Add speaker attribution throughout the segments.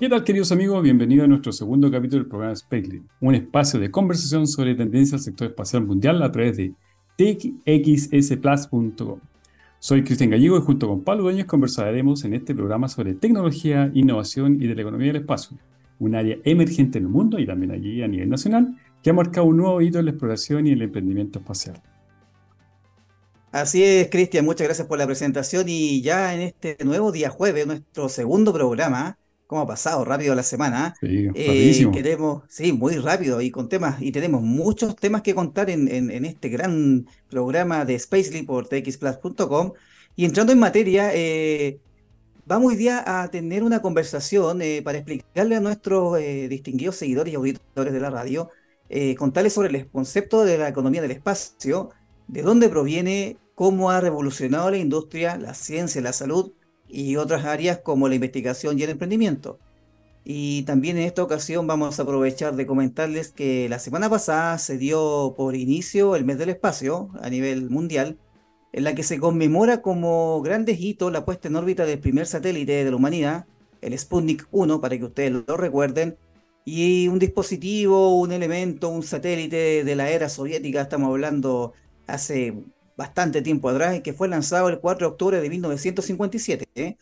Speaker 1: ¿Qué tal, queridos amigos? Bienvenidos a nuestro segundo capítulo del programa Spacely, un espacio de conversación sobre tendencias del sector espacial mundial a través de techxsplus.com. Soy Cristian Gallego y junto con Pablo Dueñas conversaremos en este programa sobre tecnología, innovación y de la economía del espacio, un área emergente en el mundo y también allí a nivel nacional, que ha marcado un nuevo hito en la exploración y el emprendimiento espacial.
Speaker 2: Así es, Cristian, muchas gracias por la presentación y ya en este nuevo día jueves, nuestro segundo programa, cómo ha pasado rápido la semana.
Speaker 1: Sí, eh,
Speaker 2: queremos, sí, muy rápido y con temas, y tenemos muchos temas que contar en, en, este gran programa de Spacely por txplus.com. Y entrando en materia, eh, vamos hoy día a tener una conversación eh, para explicarle a nuestros distinguidos seguidores y auditores de la radio, contarles sobre el concepto de la economía del espacio, de dónde proviene, cómo ha revolucionado la industria, la ciencia, la salud y otras áreas como la investigación y el emprendimiento. Y también en esta ocasión vamos a aprovechar de comentarles que la semana pasada se dio por inicio el mes del espacio a nivel mundial, en la que se conmemora como grandes hitos la puesta en órbita del primer satélite de la humanidad, el Sputnik 1, para que ustedes lo recuerden, y un dispositivo, un elemento, un satélite de la era soviética, estamos hablando hace bastante tiempo atrás, y que fue lanzado el 4 de octubre de 1957. ¿eh?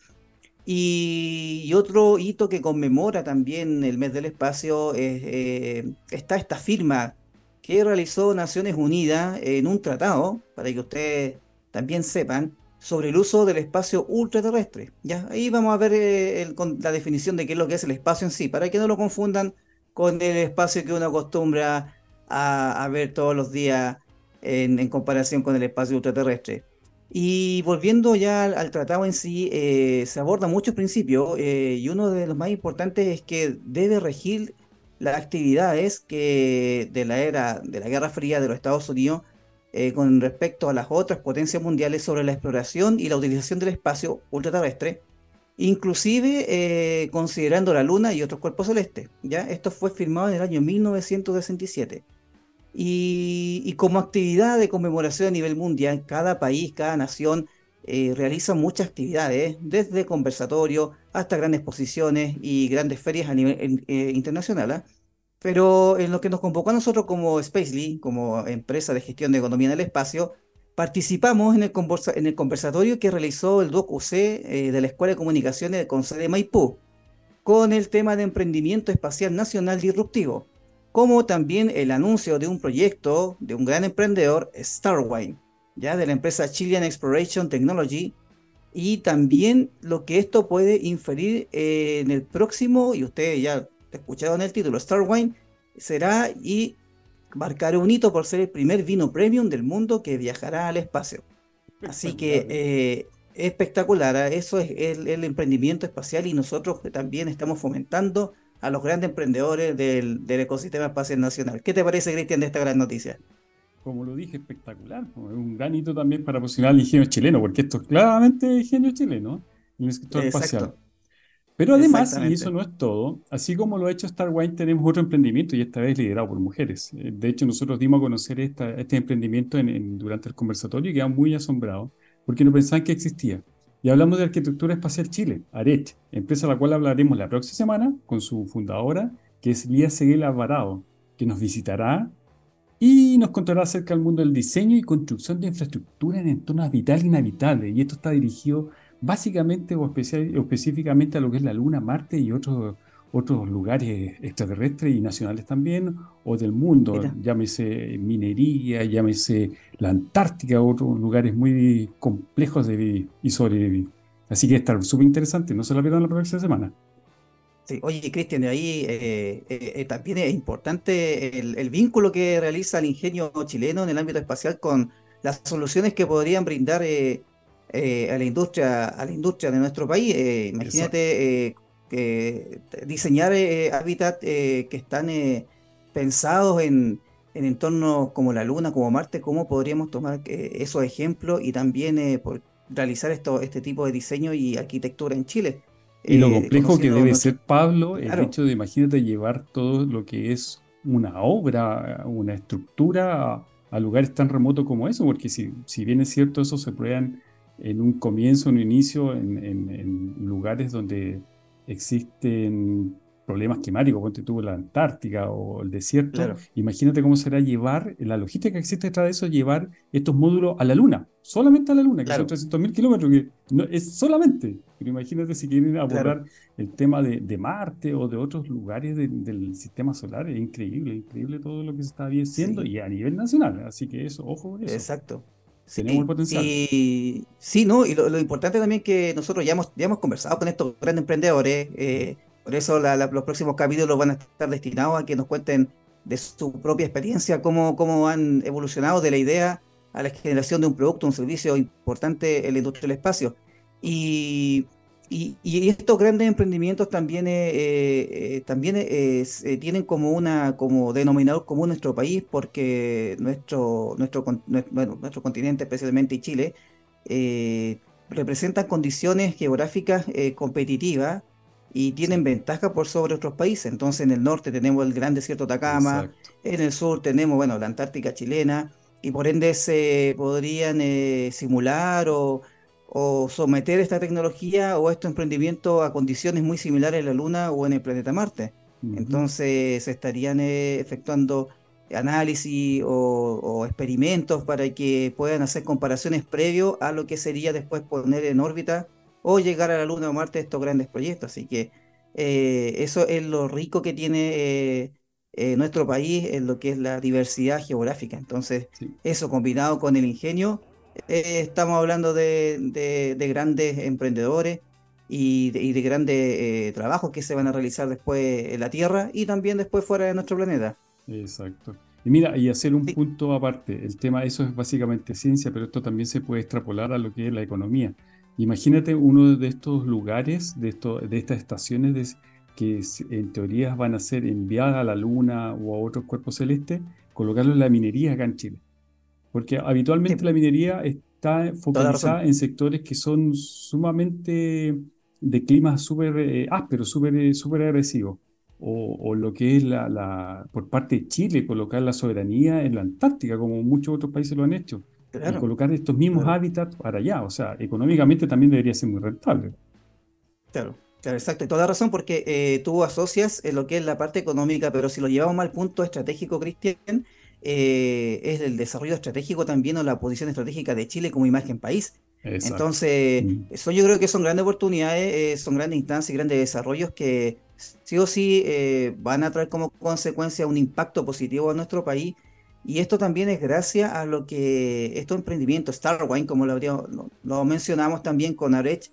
Speaker 2: Y, otro hito que conmemora también el mes del espacio eh, está esta firma que realizó Naciones Unidas en un tratado, para que ustedes también sepan, sobre el uso del espacio ultraterrestre. ¿ya? Ahí vamos a ver eh, la definición de qué es lo que es el espacio en sí, para que no lo confundan con el espacio que uno acostumbra a, a ver todos los días en, comparación con el espacio ultraterrestre. Y volviendo ya al, tratado en sí, eh, se aborda muchos principios eh, y uno de los más importantes es que debe regir las actividades que de la era de la Guerra Fría de los Estados Unidos eh, con respecto a las otras potencias mundiales sobre la exploración y la utilización del espacio ultraterrestre, inclusive considerando la Luna y otros cuerpos celestes. ¿ya? Esto fue firmado en el año 1967. Y, como actividad de conmemoración a nivel mundial, cada país, cada nación eh, realiza muchas actividades, desde conversatorios hasta grandes exposiciones y grandes ferias a nivel eh, internacional. ¿ah? Pero en lo que nos convocó a nosotros como Spacely, como empresa de gestión de economía en el espacio, participamos en el, en el conversatorio que realizó el DOC-UC eh, de la Escuela de Comunicaciones con sede Maipú, con el tema de emprendimiento espacial nacional disruptivo como también el anuncio de un proyecto de un gran emprendedor, Starwine, ya de la empresa Chilean Exploration Technology, y también lo que esto puede inferir en el próximo, y ustedes ya escucharon el título, Starwine, será y marcará un hito por ser el primer vino premium del mundo que viajará al espacio. Así que eh, espectacular, ¿eh? eso es el emprendimiento espacial y nosotros también estamos fomentando a los grandes emprendedores del, ecosistema espacial nacional. ¿Qué te parece, Cristian, de esta gran noticia?
Speaker 1: Como lo dije, espectacular. Es un gran hito también para posicionar el ingenio chileno, porque esto es claramente ingenio chileno en el sector espacial. Pero además, y eso no es todo, así como lo ha hecho Starwine, tenemos otro emprendimiento y esta vez liderado por mujeres. Eh, de hecho, nosotros dimos a conocer este emprendimiento durante el conversatorio y quedamos muy asombrados porque no pensaban que existía. Y hablamos de Arquitectura Espacial Chile, ARECH, empresa a la cual hablaremos la próxima semana con su fundadora, que es Lía Seguel Alvarado, que nos visitará y nos contará acerca del mundo del diseño y construcción de infraestructura en entornos habitables e inhabitables. Y esto está dirigido básicamente o específicamente a lo que es la Luna, Marte y otros otros lugares extraterrestres y nacionales también, o del mundo, llámese minería, llámese la Antártica, otros lugares muy complejos de vivir y sobrevivir. Así que está súper interesante, no se la pierdan la próxima semana.
Speaker 2: Sí, oye, Cristian, ahí eh, eh, eh, también es importante el, vínculo que realiza el ingenio chileno en el ámbito espacial con las soluciones que podrían brindar a la industria a la industria de nuestro país. imagínate que diseñar eh, hábitats eh, que están eh, pensados en, entornos como la Luna, como Marte, cómo podríamos tomar esos ejemplos y también por realizar esto, este tipo de diseño y arquitectura en Chile.
Speaker 1: Y lo complejo que debe ser, Pablo, el hecho de, imagínate, llevar todo lo que es una obra, una estructura a, lugares tan remotos como eso, porque si, si bien es cierto, eso se prueban en un comienzo, en un inicio, en lugares donde existen problemas climáticos, ponte tú la Antártica o el desierto, imagínate cómo será llevar, la logística que existe detrás de eso, llevar estos módulos a la Luna, solamente a la Luna, que son 300.000 kilómetros, que no, es solamente, pero imagínate si quieren abordar el tema de, Marte o de otros lugares del sistema solar, es increíble, increíble todo lo que se está haciendo y a nivel nacional, así que eso, ojo con eso.
Speaker 2: Exacto.
Speaker 1: El potencial.
Speaker 2: Y, sí, ¿no? Y lo, importante también que nosotros ya hemos, ya hemos conversado con estos grandes emprendedores, eh, por eso los próximos capítulos van a estar destinados a que nos cuenten de su propia experiencia, cómo, cómo han evolucionado de la idea a la generación de un producto, un servicio importante en la industria del espacio. Y, y, estos grandes emprendimientos también, eh, eh, también eh, tienen como una como denominador común nuestro país, porque nuestro, nuestro, nuestro continente, especialmente Chile, representan condiciones geográficas competitivas y tienen ventaja por sobre otros países. Entonces en el norte tenemos el gran desierto de Atacama, en el sur tenemos, bueno, la Antártica chilena, y por ende se podrían eh, simular o, someter esta tecnología o este emprendimiento a condiciones muy similares en la Luna o en el planeta Marte. Entonces se estarían eh, efectuando análisis o, o, experimentos para que puedan hacer comparaciones previo a lo que sería después poner en órbita o llegar a la Luna o Marte estos grandes proyectos. Así que eh, eso es lo rico que tiene eh, eh, nuestro país en lo que es la diversidad geográfica. Entonces, eso combinado con el ingenio, estamos hablando de, grandes emprendedores y de, grandes trabajos que se van a realizar después en la Tierra y también después fuera de nuestro planeta.
Speaker 1: Exacto. Y mira, y hacer un punto aparte, el tema, eso es básicamente ciencia, pero esto también se puede extrapolar a lo que es la economía. Imagínate uno de estos lugares, de, de estas estaciones que en teoría van a ser enviadas a la Luna o a otros cuerpos celestes, colocarlo en la minería acá en Chile. Porque habitualmente la minería está focalizada en sectores que son sumamente de clima súper eh, áspero, súper eh, super agresivos. O, lo que es la, por parte de Chile, colocar la soberanía en la Antártica, como muchos otros países lo han hecho y colocar estos mismos hábitats para allá. O sea, económicamente también debería ser muy rentable.
Speaker 2: Claro, claro, exacto. Y toda razón, porque eh, tú asocias en lo que es la parte económica, pero si lo llevamos al punto estratégico, Cristian, eh, es el desarrollo estratégico también o la posición estratégica de Chile como imagen país. Entonces, mm. eso yo creo que son grandes oportunidades, eh, son grandes instancias y grandes desarrollos que sí o sí van a traer como consecuencia un impacto positivo a nuestro país y esto también es gracias a lo que estos emprendimientos, Starwine, como lo, lo, mencionamos también con Arech,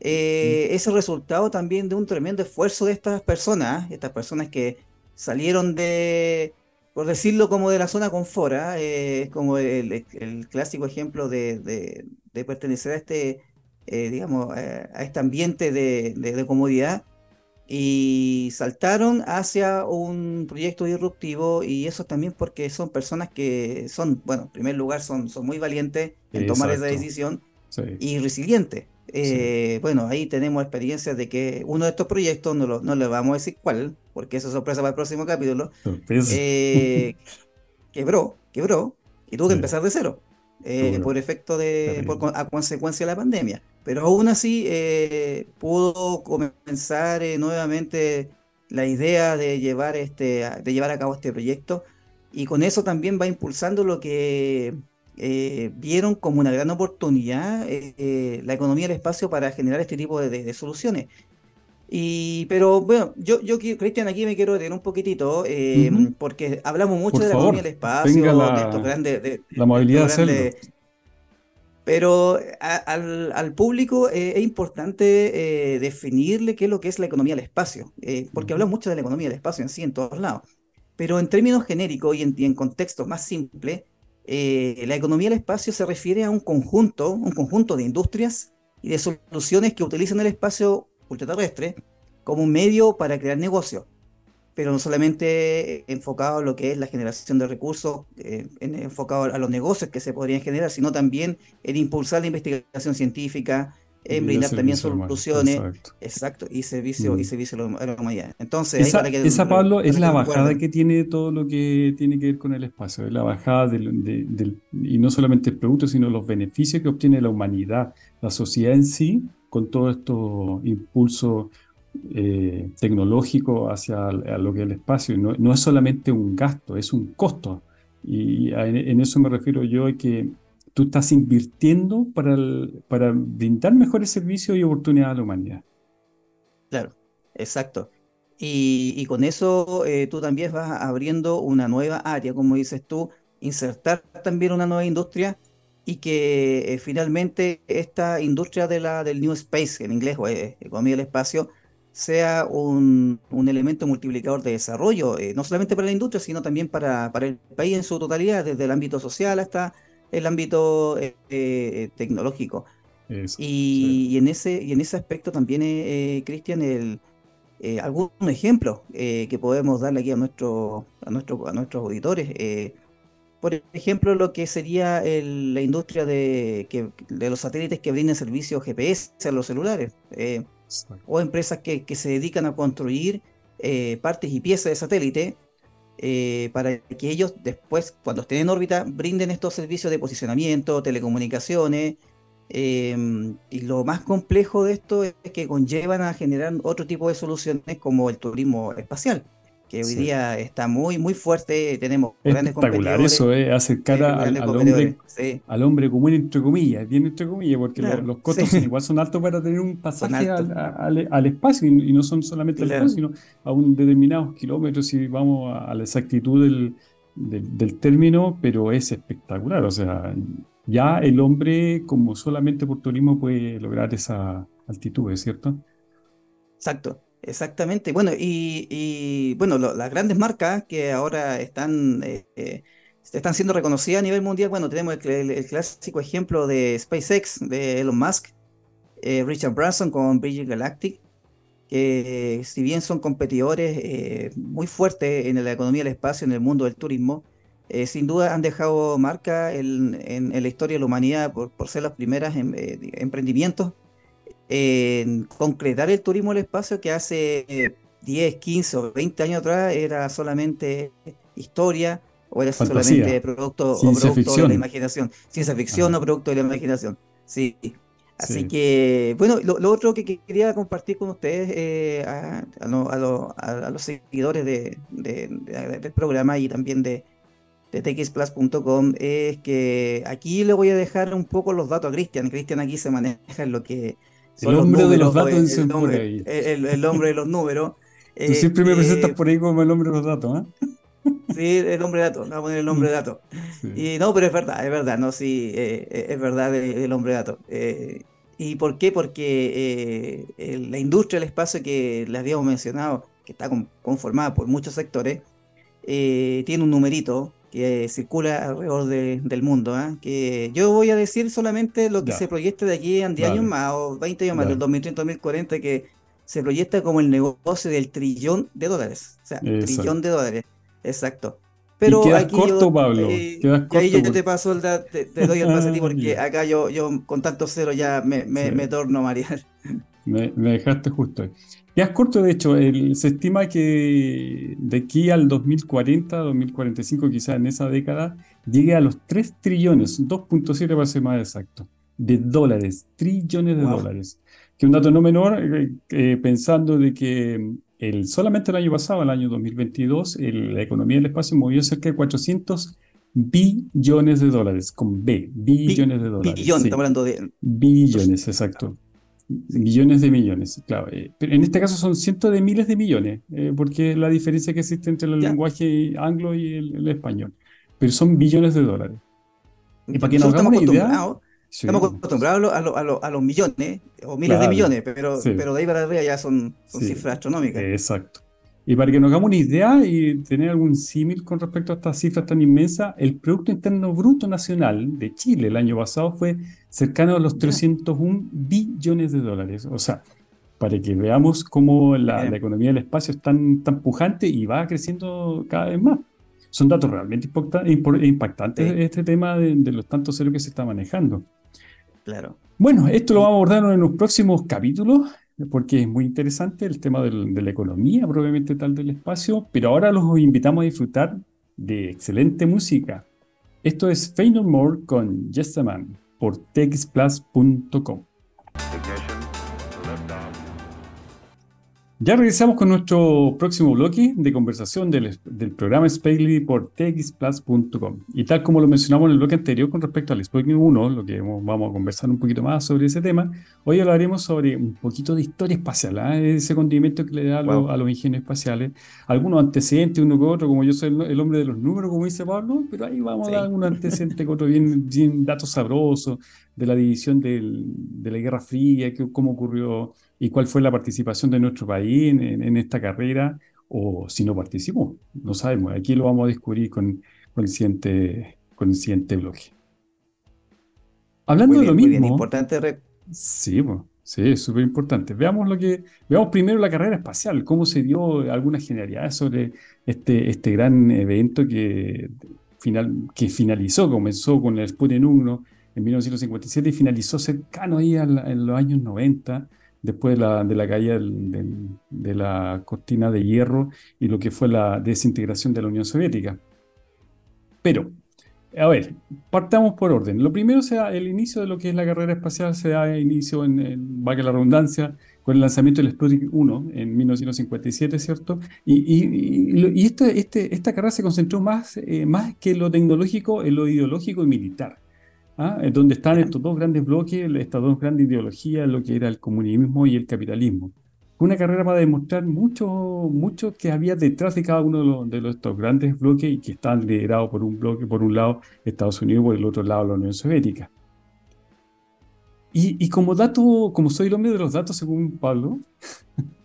Speaker 2: eh, es el resultado también de un tremendo esfuerzo de estas personas, estas personas que salieron de, por decirlo como de la zona confort, ¿ah? eh, es como el, clásico ejemplo de, pertenecer a este, eh, digamos, a este ambiente de comodidad y saltaron hacia un proyecto disruptivo y eso también porque son personas que son, bueno, en primer lugar son, son muy valientes en tomar esa decisión y resilientes. Eh, bueno, ahí tenemos experiencias de que uno de estos proyectos, no, lo, no le vamos a decir cuál, porque eso es sorpresa para el próximo capítulo, eh, quebró, quebró y tuvo que empezar de cero. Eh, por efecto de, a consecuencia de la pandemia. Pero aún así pudo comenzar nuevamente la idea de llevar, este, de llevar a cabo este proyecto y con eso también va impulsando lo que vieron como una gran oportunidad la economía del espacio para generar este tipo de, soluciones. Y, pero bueno, yo, yo Cristian, aquí me quiero detener un poquitito, porque hablamos mucho de la economía del espacio, de estos grandes.
Speaker 1: la movilidad de
Speaker 2: pero al, público eh, es importante eh, definirle qué es lo que es la economía del espacio, eh, porque hablamos mucho de la economía del espacio en sí, en todos lados. Pero en términos genéricos y en, en contextos más simples, la economía del espacio se refiere a un conjunto, un conjunto de industrias y de soluciones que utilizan el espacio ultraterrestre como un medio para crear negocios pero no solamente enfocado a lo que es la generación de recursos, eh, enfocado a los negocios que se podrían generar, sino también en impulsar la investigación científica, en brindar también soluciones, exacto. y servicio, y mm. servicio a la humanidad. Entonces,
Speaker 1: esa, esa Pablo, es la bajada que tiene todo lo que tiene que ver con el espacio, es la bajada del, y no solamente el producto, sino los beneficios que obtiene la humanidad, la sociedad en sí, con todos estos impulsos eh, tecnológico hacia lo que es el espacio. No, no, es solamente un gasto, es un costo. Y en, eso me refiero yo que tú estás invirtiendo para, para brindar mejores servicios y oportunidades a la humanidad.
Speaker 2: Claro, exacto. Y, con eso eh, tú también vas abriendo una nueva área, como dices tú, insertar también una nueva industria y que eh, finalmente esta industria de la, del New Space, en inglés o eh, economía del espacio, sea un, elemento multiplicador de desarrollo, no solamente para la industria, sino también para, para el país en su totalidad, desde el ámbito social hasta el ámbito tecnológico. y, en ese, y en ese aspecto también, Cristian, el eh, algún ejemplo eh, que podemos darle aquí a, nuestro, a, nuestro, a nuestros auditores. Eh, por ejemplo, lo que sería la industria de, que, de los satélites que brindan servicios GPS a los celulares, o empresas que, que, se dedican a construir partes y piezas de satélite para que ellos después, cuando estén en órbita, brinden estos servicios de posicionamiento, telecomunicaciones, Em, y lo más complejo de esto es que conllevan a generar otro tipo de soluciones como el turismo espacial, que hoy día está muy, muy fuerte. Tenemos
Speaker 1: grandes competidores. eso es acercar al, hombre, al hombre común, entre comillas, bien entre comillas, porque los, costos igual son altos para tener un pasaje al, espacio y, no son solamente al espacio, sino a un determinados kilómetros si vamos a, la exactitud del, del término, pero es espectacular. O sea, ya el hombre, como solamente por turismo, puede lograr esa altitud, ¿es cierto?
Speaker 2: Exacto, exactamente. Bueno, y, bueno, las grandes marcas que ahora están, eh, eh, están siendo reconocidas a nivel mundial, bueno, tenemos el, clásico ejemplo de SpaceX, de Elon Musk, eh, Richard Branson con Virgin Galactic, que si bien son competidores muy fuertes en la economía del espacio, en el mundo del turismo, eh, sin duda han dejado marca en, la historia de la humanidad por, ser las primeras em, eh, emprendimientos en concretar el turismo del espacio que hace 10, 15 o 20 años atrás era solamente historia o era solamente producto, de la imaginación, ciencia ficción o producto de la imaginación. Sí. Así que, bueno, lo, otro que, quería compartir con ustedes, eh, a, los seguidores del programa y también de, de txplus.com es que aquí le voy a dejar un poco los datos a Cristian. Cristian aquí se maneja en lo que
Speaker 1: el hombre de los datos
Speaker 2: el, el, hombre, el, hombre de los números.
Speaker 1: Tú siempre me presentas por ahí como el hombre de los datos, ¿eh?
Speaker 2: Sí, el hombre de datos, vamos a poner el hombre de datos. Y no, pero es verdad, es verdad, no, sí, eh, eh, es verdad el, hombre de datos. Eh, ¿Y por qué? Porque la industria del espacio que les habíamos mencionado, que está conformada por muchos sectores, tiene un numerito que circula alrededor del mundo. ¿eh? Que yo voy a decir solamente lo que se proyecta de aquí a 10 años más o 20 años más, del 2030 2040, que se proyecta como el negocio del trillón de dólares. O sea, trillón de dólares. Exacto.
Speaker 1: Pero quedas aquí corto, Pablo.
Speaker 2: Eh, corto ahí yo, te paso el te, te, doy el pase a ti porque acá yo, yo con tanto cero ya me, me, me torno a marear.
Speaker 1: Me, dejaste justo ahí. es corto, de hecho, se estima que de aquí al 2040, 2045, quizás en esa década, llegue a los 3 trillones, 2.7 para ser más exacto, de dólares, trillones de dólares. Que un dato no menor, eh, eh, pensando de que el, solamente el año pasado, el año 2022, la economía del espacio movió cerca de 400 billones de dólares, con B, billones de dólares.
Speaker 2: Billones, estamos hablando de...
Speaker 1: Billones, exacto. Millones de millones, claro. Eh, pero en este caso son cientos de miles de millones, eh, porque es la diferencia que existe entre el lenguaje anglo y el, español. Pero son billones de dólares.
Speaker 2: Y para que nos hagamos una idea. Estamos acostumbrados a, a, los millones o miles de millones, pero, pero de ahí para arriba ya son, cifras astronómicas.
Speaker 1: Exacto. Y para que nos hagamos una idea y tener algún símil con respecto a estas cifras tan inmensas, el Producto Interno Bruto Nacional de Chile el año pasado fue cercano a los 301 billones de dólares. O sea, para que veamos cómo la, economía del espacio es tan, tan pujante y va creciendo cada vez más. Son datos realmente impactantes este tema de, de, los tantos ceros que se está manejando.
Speaker 2: Claro.
Speaker 1: Bueno, esto lo vamos a abordar en los próximos capítulos porque es muy interesante el tema de la economía probablemente tal del espacio, pero ahora los invitamos a disfrutar de excelente música. Esto es No More con a Man por texplus.com. Ya regresamos con nuestro próximo bloque de conversación del, programa Spacely por txplus.com. Y tal como lo mencionamos en el bloque anterior con respecto al Sputnik 1, lo que vamos a conversar un poquito más sobre ese tema, hoy hablaremos sobre un poquito de historia espacial, ¿eh? ese condimento que le da a, los ingenios espaciales, algunos antecedentes uno con otro, como yo soy el, hombre de los números, como dice Pablo, pero ahí vamos a dar un antecedente con otro bien, bien datos sabrosos de la división de la Guerra Fría, que, cómo ocurrió y cuál fue la participación de nuestro país en, esta carrera, o si no participó, no sabemos. Aquí lo vamos a descubrir con, el, siguiente, con el siguiente bloque. Hablando de lo mismo. Muy
Speaker 2: importante.
Speaker 1: Sí, sí, es súper importante. Veamos lo que, veamos primero la carrera espacial, cómo se dio algunas generalidades sobre este, este gran evento que, final, que finalizó, comenzó con el Sputnik 1 en 1957 y finalizó cercano ahí en los años 90 después de la, de la caída de la cortina de hierro y lo que fue la desintegración de la Unión Soviética. Pero, a ver, partamos por orden. Lo primero sea el inicio de lo que es la carrera espacial se da inicio en, en que la redundancia, con el lanzamiento del Sputnik 1 en 1957, ¿cierto? Y, y, este, este, esta carrera se concentró más, eh, más que lo tecnológico en lo ideológico y militar. ¿Ah? donde están estos dos grandes bloques, estas dos grandes ideologías, lo que era el comunismo y el capitalismo. Una carrera para demostrar mucho, mucho que había detrás de cada uno de, los, estos grandes bloques y que están liderados por un bloque, por un lado Estados Unidos por el otro lado la Unión Soviética. Y, y como dato, como soy el hombre de los datos según Pablo,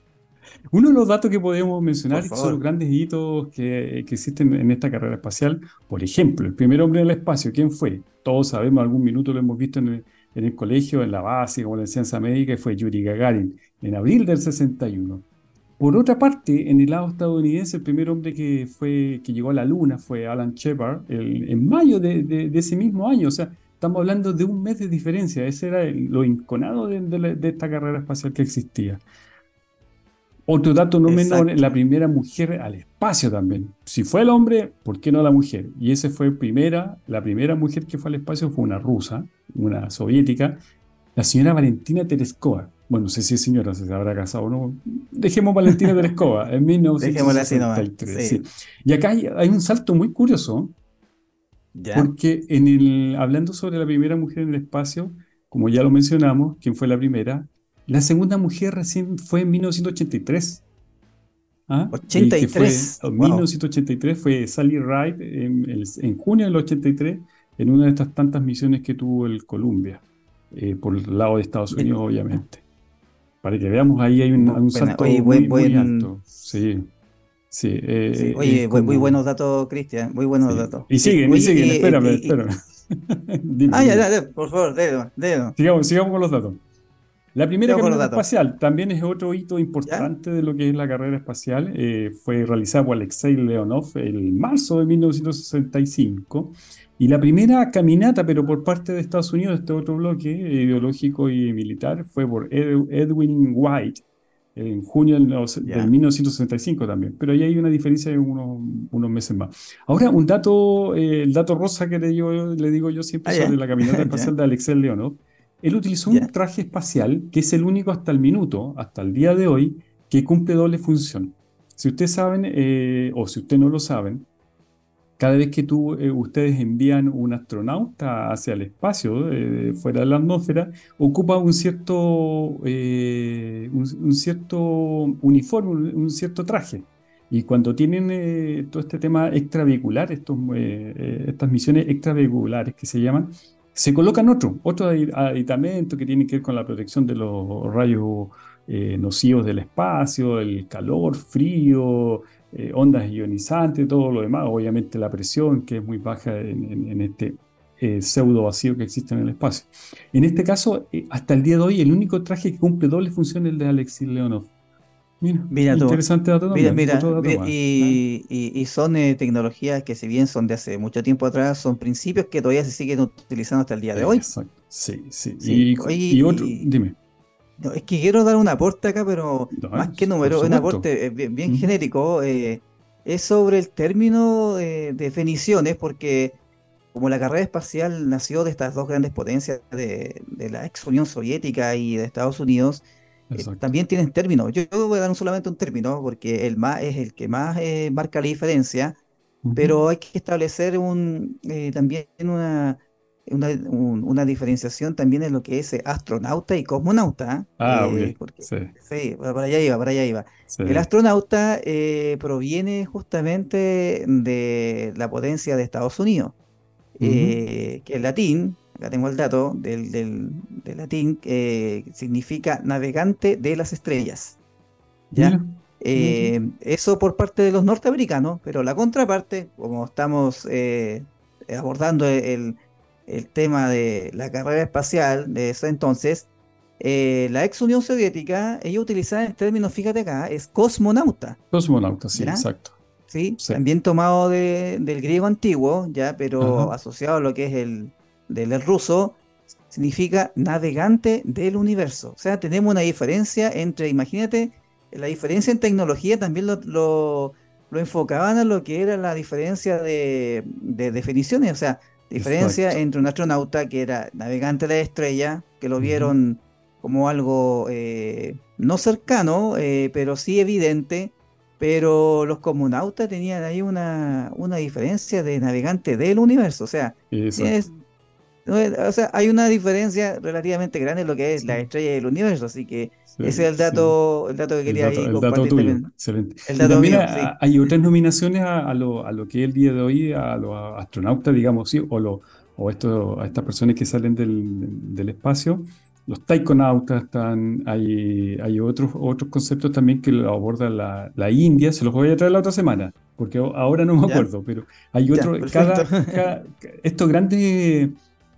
Speaker 1: Uno de los datos que podemos mencionar son los grandes hitos que, existen en esta carrera espacial. Por ejemplo, el primer hombre en el espacio, ¿quién fue? Todos sabemos, algún minuto lo hemos visto en el, colegio, en la base, como la enseñanza médica, y fue Yuri Gagarin, en abril del 61. Por otra parte, en el lado estadounidense, el primer hombre que, fue, que llegó a la Luna fue Alan Shepard en mayo de, ese mismo año. O sea, estamos hablando de un mes de diferencia. Ese era lo inconado de esta carrera espacial que existía. Otro dato no menor, la primera mujer al espacio también. Si fue el hombre, ¿por qué no la mujer? Y esa fue primera, la primera mujer que fue al espacio fue una rusa, una soviética, la señora Valentina Tereskova. Bueno, no sé si es señora, si se habrá casado o no. Dejemos Valentina Tereskova, en 1963. Sí. Y acá hay, un salto muy curioso, porque en el, hablando sobre la primera mujer en el espacio, como ya lo mencionamos, ¿quién fue la primera? La segunda mujer recién fue en 1983.
Speaker 2: ¿Ah? 83.
Speaker 1: En 1983 fue Sally Ride en, junio del 83 en una de estas tantas misiones que tuvo el Columbia, eh, por el lado de Estados Unidos, obviamente. Para que veamos, ahí hay un, salto muy, alto. Sí. Sí,
Speaker 2: eh, oye, muy buenos datos, Cristian, muy buenos datos.
Speaker 1: Y siguen, y siguen, espérame, espérame.
Speaker 2: ah, ya, ya, por favor, dedo, dedo.
Speaker 1: Sigamos, sigamos con los datos. La primera carrera espacial también es otro hito importante de lo que es la carrera espacial. Eh, fue realizada por Alexei Leonov en marzo de 1965. Y la primera caminata, pero por parte de Estados Unidos, este otro bloque ideológico y militar, fue por Edwin White en junio del, 1965 también. Pero ahí hay una diferencia de unos, unos meses más. Ahora, un dato, eh, el dato rosa que le digo, le digo yo siempre ah, sobre la caminata espacial de Alexei Leonov él utilizó un traje espacial que es el único hasta el minuto, hasta el día de hoy, que cumple doble función. Si ustedes saben, eh, o si ustedes no lo saben, cada vez que tú, eh, ustedes envían un astronauta hacia el espacio, eh, fuera de la atmósfera, ocupa un cierto, un, cierto uniforme, un, cierto traje. Y cuando tienen todo este tema extravehicular, estos, estas misiones extravehiculares que se llaman, se colocan otros, otros aditamentos que tienen que ver con la protección de los rayos eh, nocivos del espacio, el calor, frío, eh, ondas ionizantes, todo lo demás, obviamente la presión que es muy baja en, este eh, pseudo vacío que existe en el espacio. En este caso, hasta el día de hoy, el único traje que cumple doble función es el de Alexis Leonov.
Speaker 2: Mira, interesante dato mira, mira, y, son eh, tecnologías que si bien son de hace mucho tiempo atrás, son principios que todavía se siguen utilizando hasta el día de hoy. Exacto.
Speaker 1: Sí, sí. Y, otro, dime.
Speaker 2: es que quiero dar un aporte acá, pero más que número, un aporte eh, bien, genérico. Eh, es sobre el término de definiciones, porque como la carrera espacial nació de estas dos grandes potencias de, de la ex Unión Soviética y de Estados Unidos, también tienen términos. Yo, voy a dar solamente un término porque el más es el que más marca la diferencia, pero hay que establecer un, también una, una, diferenciación también en lo que es astronauta y cosmonauta.
Speaker 1: Ah, eh,
Speaker 2: sí. sí. para allá iba, para allá iba. El astronauta proviene justamente de la potencia de Estados Unidos, que el latín, acá tengo el dato del, del, latín, que significa navegante de las estrellas. ¿Ya? Eh, eso por parte de los norteamericanos, pero la contraparte, como estamos eh, abordando el, tema de la carrera espacial de ese entonces, eh, la ex Unión Soviética, ella utilizaba el término, fíjate acá, es cosmonauta.
Speaker 1: Cosmonauta, sí, exacto.
Speaker 2: ¿Sí? También tomado del griego antiguo, ya, pero asociado a lo que es el, del ruso, significa navegante del universo. O sea, tenemos una diferencia entre, imagínate, la diferencia en tecnología también lo, lo, enfocaban a lo que era la diferencia de, definiciones, o sea, diferencia entre un astronauta que era navegante de la estrella, que lo vieron como algo eh, no cercano, eh, pero sí evidente, pero los cosmonautas tenían ahí una, una diferencia de navegante del universo, o sea, es, o sea, hay una diferencia relativamente grande en lo que es la estrella del universo, así que ese es el dato, el dato que quería
Speaker 1: el dato, el dato tuyo. Excelente. El dato también hay otras nominaciones a, lo, a, lo, que es el día de hoy, a los astronautas, digamos, ¿sí? o, lo, o esto, a estas personas que salen del, del espacio. Los taikonautas están, hay, hay otros, otros conceptos también que lo aborda la, la, India, se los voy a traer la otra semana, porque ahora no me acuerdo, pero hay otro, cada, cada, estos grandes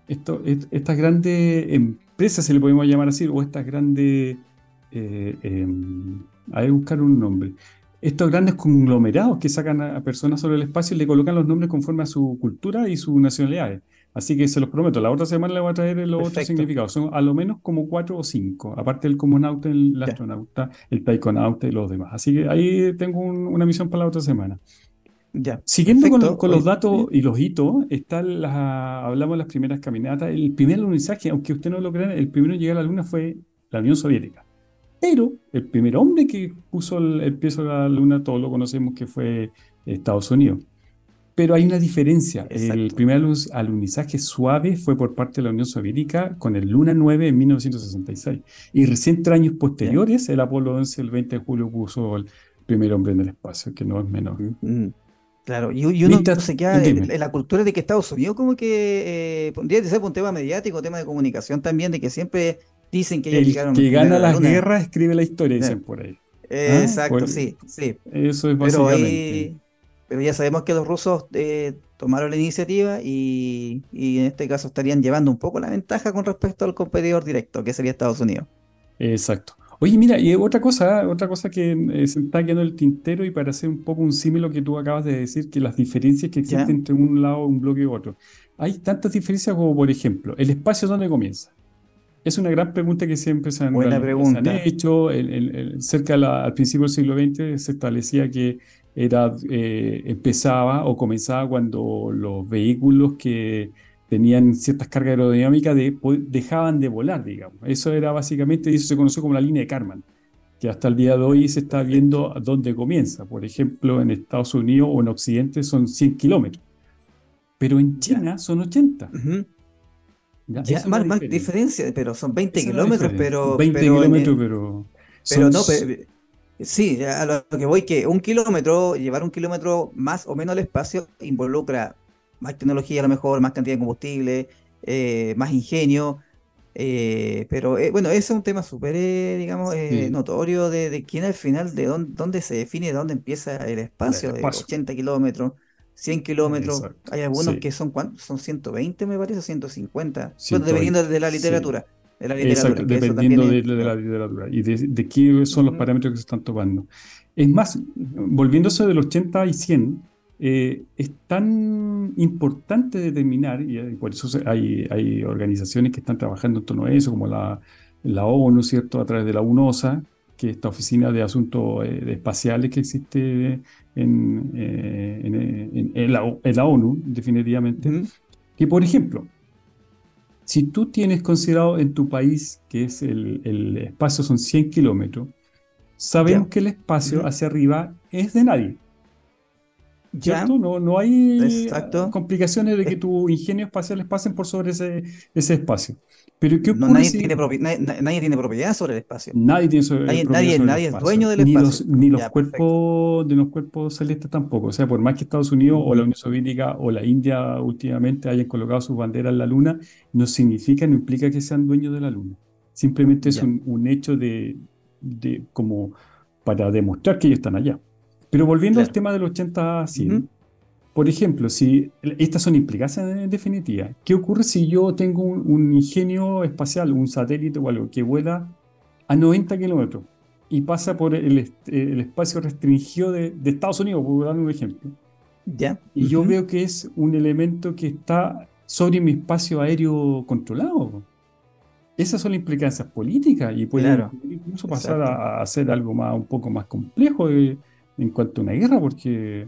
Speaker 1: esto, estas grandes empresas, se le podemos llamar así, o estas grandes, eh, em, hay que buscar un nombre, estos grandes conglomerados que sacan a, personas sobre el espacio y le colocan los nombres conforme a su cultura y sus nacionalidades. Así que se los prometo, la otra semana le voy a traer los otros significados. Son a lo menos como cuatro o cinco, aparte del comonauta, el astronauta, el taikonauta y los demás. Así que ahí tengo una misión para la otra semana. Siguiendo con, los datos y los hitos, está hablamos de las primeras caminatas. El primer alunizaje, aunque usted no lo crea, el primero en llegar a la Luna fue la Unión Soviética. Pero el primer hombre que puso el, peso a la Luna, todos lo conocemos que fue Estados Unidos. Pero hay una diferencia. El primer alunizaje suave fue por parte de la Unión Soviética con el Luna 9 en 1966. Y recién tres años posteriores, el Apolo 11, el 20 de julio, puso el primer hombre en el espacio, que no es menor.
Speaker 2: Mm. Claro, y, uno se queda en, la cultura de que Estados Unidos como que eh, podría ser un tema mediático, tema de comunicación también, de que siempre dicen que
Speaker 1: ellos llegaron que gana las guerras escribe la historia, dicen por ahí.
Speaker 2: ¿Ah? Exacto, sí, sí.
Speaker 1: Eso es básicamente.
Speaker 2: Pero, ya sabemos que los rusos eh, tomaron la iniciativa y, y en este caso estarían llevando un poco la ventaja con respecto al competidor directo, que sería Estados Unidos.
Speaker 1: Exacto. Oye, mira, y otra cosa, otra cosa que eh, se está quedando en el tintero y para hacer un poco un símil lo que tú acabas de decir, que las diferencias que existen entre un lado, un bloque y otro. Hay tantas diferencias como, por ejemplo, el espacio donde comienza. Es una gran pregunta que siempre se han, hecho. cerca al principio del siglo XX se establecía que era, eh, empezaba o comenzaba cuando los vehículos que tenían ciertas cargas aerodinámicas, de, dejaban de volar, digamos. Eso era básicamente, y eso se conoció como la línea de Karman, que hasta el día de hoy se está viendo dónde comienza. Por ejemplo, en Estados Unidos o en Occidente son 100 kilómetros, pero en China son 80.
Speaker 2: ya, más, diferencia, pero son 20 kilómetros, pero...
Speaker 1: 20 kilómetros, pero...
Speaker 2: Pero no, sí, a lo que voy que un kilómetro, llevar un kilómetro más o menos al espacio involucra más tecnología a lo mejor, más cantidad de combustible, eh, más ingenio. Eh, pero eh, bueno, ese es un tema súper, digamos, notorio de, quién al final, de dónde, se define, de dónde empieza el espacio, de 80 kilómetros, 100 kilómetros. Hay algunos que son, Son 120, me parece, 150, dependiendo de la literatura. De la
Speaker 1: literatura dependiendo de, la literatura y de, qué son los parámetros que se están tomando. Es más, volviéndose del 80 y 100, eh, es tan importante determinar, y por eso hay, hay, organizaciones que están trabajando en torno a eso, como la, la ONU, ¿cierto? A través de la UNOSA, que es esta oficina de asuntos eh, espaciales que existe en, eh, en, la, ONU, definitivamente, que por ejemplo, si tú tienes considerado en tu país que es el, espacio son 100 kilómetros, sabemos que el espacio hacia arriba es de nadie. ¿Cierto? No, no hay complicaciones de que tus ingenios espaciales pasen por sobre ese, ese espacio. Pero ¿qué ocurre
Speaker 2: nadie, tiene nadie, tiene propiedad sobre el espacio.
Speaker 1: Nadie tiene sobre,
Speaker 2: nadie, nadie, nadie es dueño del
Speaker 1: ni
Speaker 2: espacio.
Speaker 1: Los, ni los cuerpos de los cuerpos celestes tampoco. O sea, por más que Estados Unidos o la Unión Soviética o la India últimamente hayan colocado sus banderas en la Luna, no significa, no implica que sean dueños de la Luna. Simplemente es un, hecho de, de, como para demostrar que ellos están allá. Pero volviendo al tema del 80 a 100, por ejemplo, si estas son implicaciones en definitiva, ¿qué ocurre si yo tengo un, ingenio espacial, un satélite o algo que vuela a 90 kilómetros y pasa por el, espacio restringido de, Estados Unidos, por dar un ejemplo?
Speaker 2: Ya.
Speaker 1: Y yo veo que es un elemento que está sobre mi espacio aéreo controlado. Esas son las implicancias políticas y puede incluso pasar a, hacer algo más, un poco más complejo en cuanto a una guerra, porque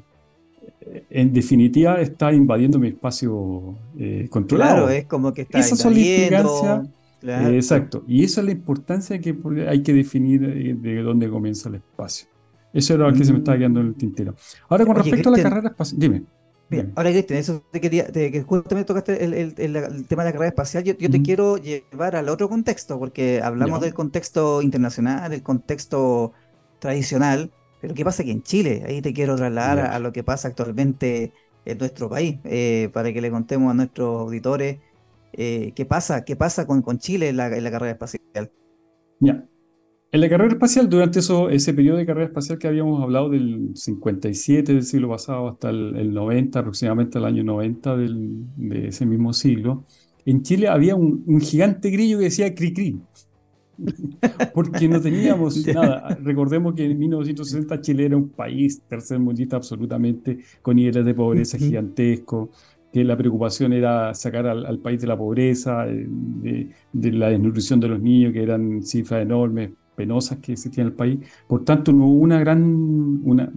Speaker 1: en definitiva está invadiendo mi espacio eh, controlado.
Speaker 2: Claro, es como que está
Speaker 1: Esas son las exacto. Y esa es la importancia que hay que definir eh, de dónde comienza el espacio. Eso era lo que se me estaba quedando en el tintero. Ahora, con respecto a la carrera espacial, dime.
Speaker 2: Bien, ahora Cristian, eso te quería, que justamente tocaste el, tema de la carrera espacial, yo, te quiero llevar al otro contexto, porque hablamos del contexto internacional, del contexto tradicional, pero ¿qué pasa aquí en Chile? Ahí te quiero trasladar a, lo que pasa actualmente en nuestro país, eh, para que le contemos a nuestros auditores eh, qué pasa, qué pasa con, con Chile en la, carrera espacial.
Speaker 1: Ya. En la carrera espacial, durante eso, ese periodo de carrera espacial que habíamos hablado del 57 del siglo pasado hasta el, 90, aproximadamente el año 90 de ese mismo siglo, en Chile había un, un gigante grillo que decía cri cri. porque no teníamos nada. Recordemos que en 1960 Chile era un país tercermundista absolutamente, con niveles de pobreza gigantescos, que la preocupación era sacar al, país de la pobreza, eh, de, la desnutrición de los niños, que eran cifras enormes, penosas que existían en el país. Por tanto, no hubo una gran, una,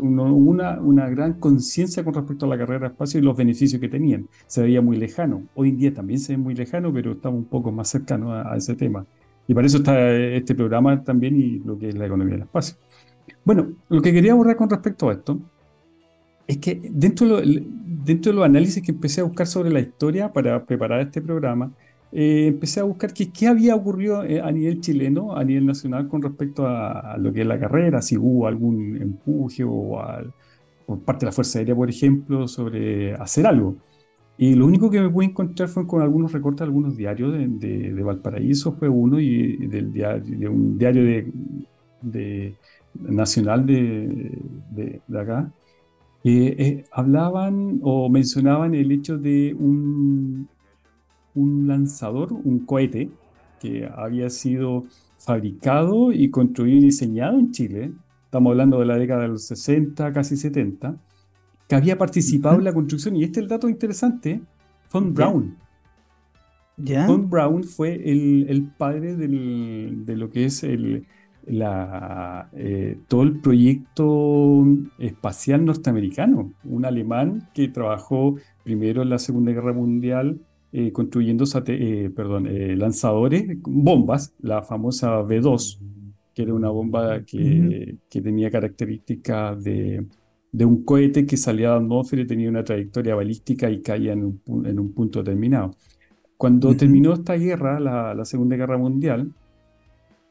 Speaker 1: una, una gran conciencia con respecto a la carrera de espacio y los beneficios que tenían. Se veía muy lejano. Hoy en día también se ve muy lejano, pero estamos un poco más cercanos a ese tema. Y para eso está este programa también y lo que es la economía del espacio. Bueno, lo que quería abordar con respecto a esto es que dentro de, los análisis que empecé a buscar sobre la historia para preparar este programa, eh, empecé a buscar qué, qué había ocurrido eh, a nivel chileno, a nivel nacional, con respecto a, lo que es la carrera, si hubo algún empuje o por parte de la Fuerza Aérea, por ejemplo, sobre hacer algo. Y lo único que me pude encontrar fue con algunos recortes de algunos diarios de, de, Valparaíso, fue uno, y del diario, de un diario de, nacional de, de, acá, que eh, hablaban o mencionaban el hecho de un, un lanzador, un cohete, que había sido fabricado y construido y diseñado en Chile. Estamos hablando de la década de los 60, casi 70 que había participado en la construcción, y este es el dato interesante, Von Braun.
Speaker 2: ¿Ya?
Speaker 1: Von Braun fue el, padre de lo que es el, la, eh, todo el proyecto espacial norteamericano, un alemán que trabajó primero en la Segunda Guerra Mundial eh, construyendo eh, perdón, lanzadores, bombas, la famosa V2, que era una bomba que, que tenía características de de un cohete que salía de la atmósfera y tenía una trayectoria balística y caía en un, en un punto determinado. Cuando terminó esta guerra, la, la, Segunda Guerra Mundial,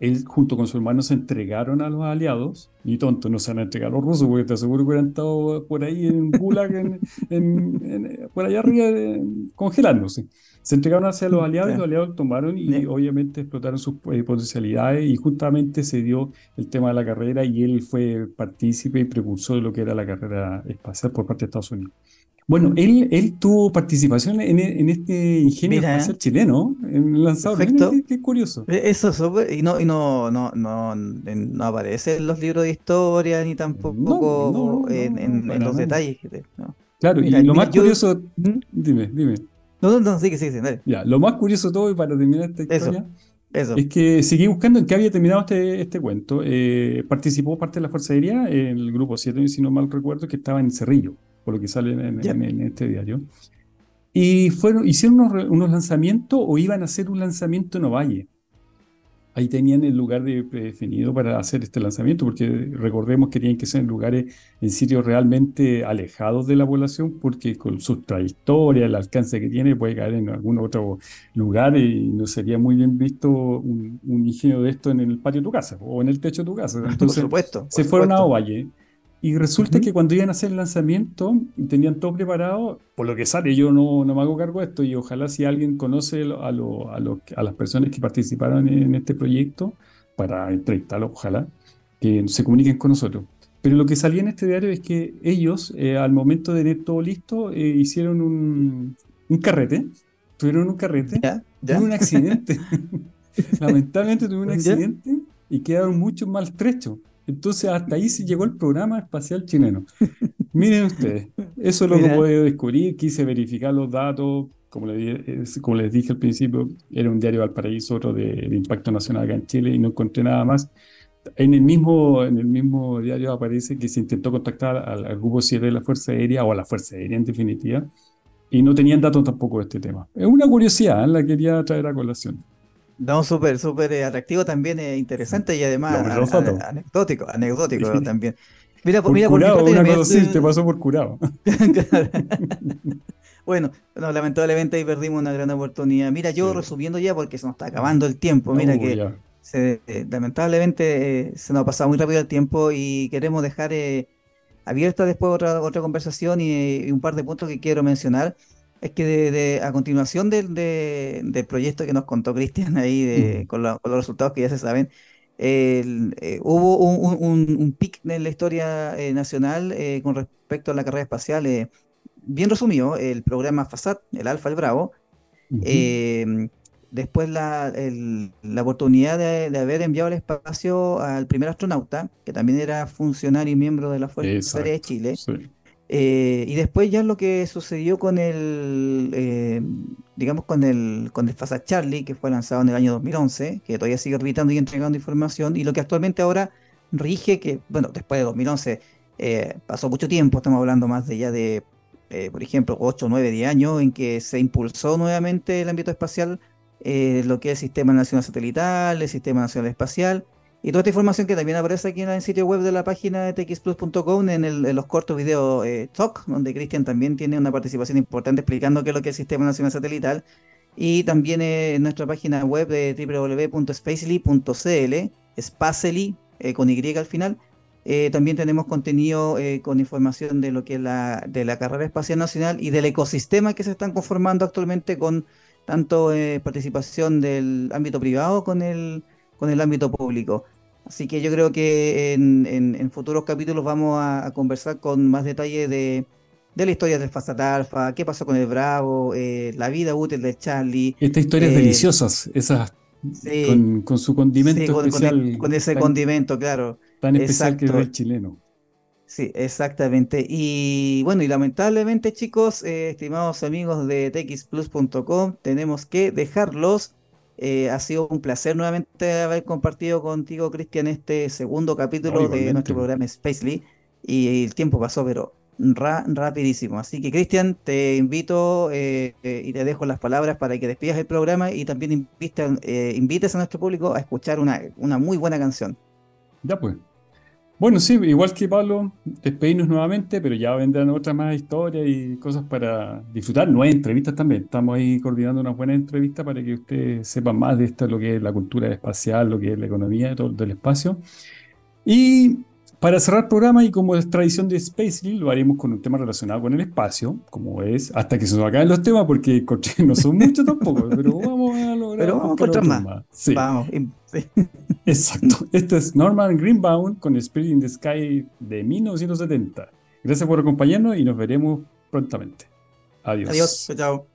Speaker 1: él junto con su hermano se entregaron a los aliados, y tonto, no se han entregado a los rusos, porque te aseguro que hubieran estado por ahí en Gulag, en, por allá arriba, congelándose. Se entregaron hacia los aliados y los aliados tomaron y obviamente explotaron sus eh, potencialidades y justamente se dio el tema de la carrera y él fue partícipe y precursor de lo que era la carrera espacial por parte de Estados Unidos. Bueno, él, él tuvo participación en, en este ingenio espacial chileno, en el lanzador.
Speaker 2: Perfecto.
Speaker 1: Qué, curioso.
Speaker 2: E, eso, y no, y no, no, no, no aparece en los libros de historia ni tampoco en, los detalles.
Speaker 1: Claro, y lo más curioso, ¿Mm? dime, dime.
Speaker 2: No, no, sigue, sigue, dale.
Speaker 1: Ya, lo más curioso de todo, y para terminar esta historia, es que seguí buscando en qué había terminado este, este cuento. Eh, participó parte de la Fuerza Aérea, en el grupo 7, si no mal recuerdo, que estaba en Cerrillo, por lo que sale en, este diario. Y fueron, hicieron unos, unos lanzamientos o iban a hacer un lanzamiento en Ovalle ahí tenían el lugar de, predefinido para hacer este lanzamiento, porque recordemos que tienen que ser en lugares, en sitios realmente alejados de la población, porque con su trayectoria, el alcance que tiene, puede caer en algún otro lugar y no sería muy bien visto un, ingenio de esto en el patio de tu casa o en el techo de tu casa. Entonces,
Speaker 2: por supuesto,
Speaker 1: se fueron a Ovalle y resulta que cuando iban a hacer el lanzamiento, tenían todo preparado, por lo que sale, yo no, no me hago cargo de esto y ojalá si alguien conoce a, a, a las personas que participaron en este proyecto, para entrevistarlos, ojalá, que se comuniquen con nosotros. Pero lo que salía en este diario es que ellos, eh, al momento de tener todo listo, eh, hicieron un, un, carrete, tuvieron un carrete, tuvieron un accidente. Lamentablemente tuvieron un accidente y quedaron mucho maltrechos. Entonces hasta ahí se llegó el programa espacial chileno. Miren ustedes, eso es lo que puedo descubrir, quise verificar los datos, como les, como les dije al principio, era un diario Valparaíso, otro de, impacto nacional acá en Chile y no encontré nada más. En el mismo, en el mismo diario aparece que se intentó contactar al, al grupo 7 de la Fuerza Aérea o a la Fuerza Aérea en definitiva, y no tenían datos tampoco de este tema. Es una curiosidad, ¿eh? la quería traer a colación.
Speaker 2: No, súper, súper eh, atractivo también, eh, interesante y además anecdótico, anecdótico también.
Speaker 1: Mira, por mira, curado, una cosa así, te pasó por curado.
Speaker 2: bueno, lamentablemente ahí perdimos una gran oportunidad. Mira, yo resumiendo ya porque se nos está acabando el tiempo, mira que eh, lamentablemente se nos ha pasado muy rápido el tiempo y queremos dejar abierta después otra, otra conversación y un par de puntos que quiero mencionar es que de, a continuación del, del proyecto que nos contó Cristian ahí, de, con, los resultados que ya se saben, eh, hubo un, un, pic en la historia eh, nacional eh, con respecto a la carrera espacial. bien resumido, el programa FASAT, el Alfa, el Bravo. después la, la oportunidad de, haber enviado al espacio al primer astronauta, que también era funcionario y miembro de la Fuerza Aérea de Chile. Eh, y después ya lo que sucedió con el, eh, digamos, con el, con el FASA Charlie, que fue lanzado en el año 2011, que todavía sigue orbitando y entregando información, y lo que actualmente ahora rige, que, bueno, después de 2011 eh, pasó mucho tiempo, estamos hablando más de ya de, por ejemplo, 8, 9, 10 años, en que se impulsó nuevamente el ámbito espacial, lo que es el Sistema Nacional Satelital, el Sistema Nacional Espacial, y toda esta información que también aparece aquí en el sitio web de la página de txplus.com en, en, los cortos videos eh, Talk, donde Cristian también tiene una participación importante explicando qué es lo que es el Sistema Nacional Satelital. Y también eh, en nuestra página web de www.spacely.cl, Spacely, eh, con Y al final. también tenemos contenido con información de lo que es la, de la carrera espacial nacional y del ecosistema que se están conformando actualmente con tanto participación del ámbito privado con el con el ámbito público. Así que yo creo que en, futuros capítulos vamos a, conversar con más detalle de, la historia del Fasat Alpha, qué pasó con el Bravo, eh, la vida útil de Charlie.
Speaker 1: Estas historias eh, deliciosas, esas con, su condimento especial.
Speaker 2: Con, ese condimento, claro.
Speaker 1: Tan especial que es el chileno.
Speaker 2: Sí, exactamente. Y bueno, y lamentablemente, chicos, eh, estimados amigos de txplus.com, tenemos que dejarlos eh, ha sido un placer nuevamente haber compartido contigo, Cristian, este segundo capítulo de nuestro programa Spacely. Y el tiempo pasó, pero rapidísimo. Así que, Cristian, te invito eh, eh, y te dejo las palabras para que despidas el programa y también invites a nuestro público a escuchar una, una muy buena canción.
Speaker 1: Ya pues. Bueno, sí, igual que Pablo, despedirnos nuevamente, pero ya vendrán otras más historias y cosas para disfrutar, nuevas entrevistas también. Estamos ahí coordinando una buena entrevista para que ustedes sepan más de esto, lo que es la cultura espacial, lo que es la economía todo, del espacio. Y para cerrar el programa, y como es tradición de Spacely, lo haremos con un tema relacionado con el espacio, como es, hasta que se nos acaben los temas, porque no son muchos tampoco, pero vamos a lograr.
Speaker 2: Pero vamos a más. más. Sí. Vamos.
Speaker 1: Exacto. Este es Norman Greenbaum con Spirit in the Sky de 1970. Gracias por acompañarnos y nos veremos prontamente. Adiós.
Speaker 2: Adiós. Chao.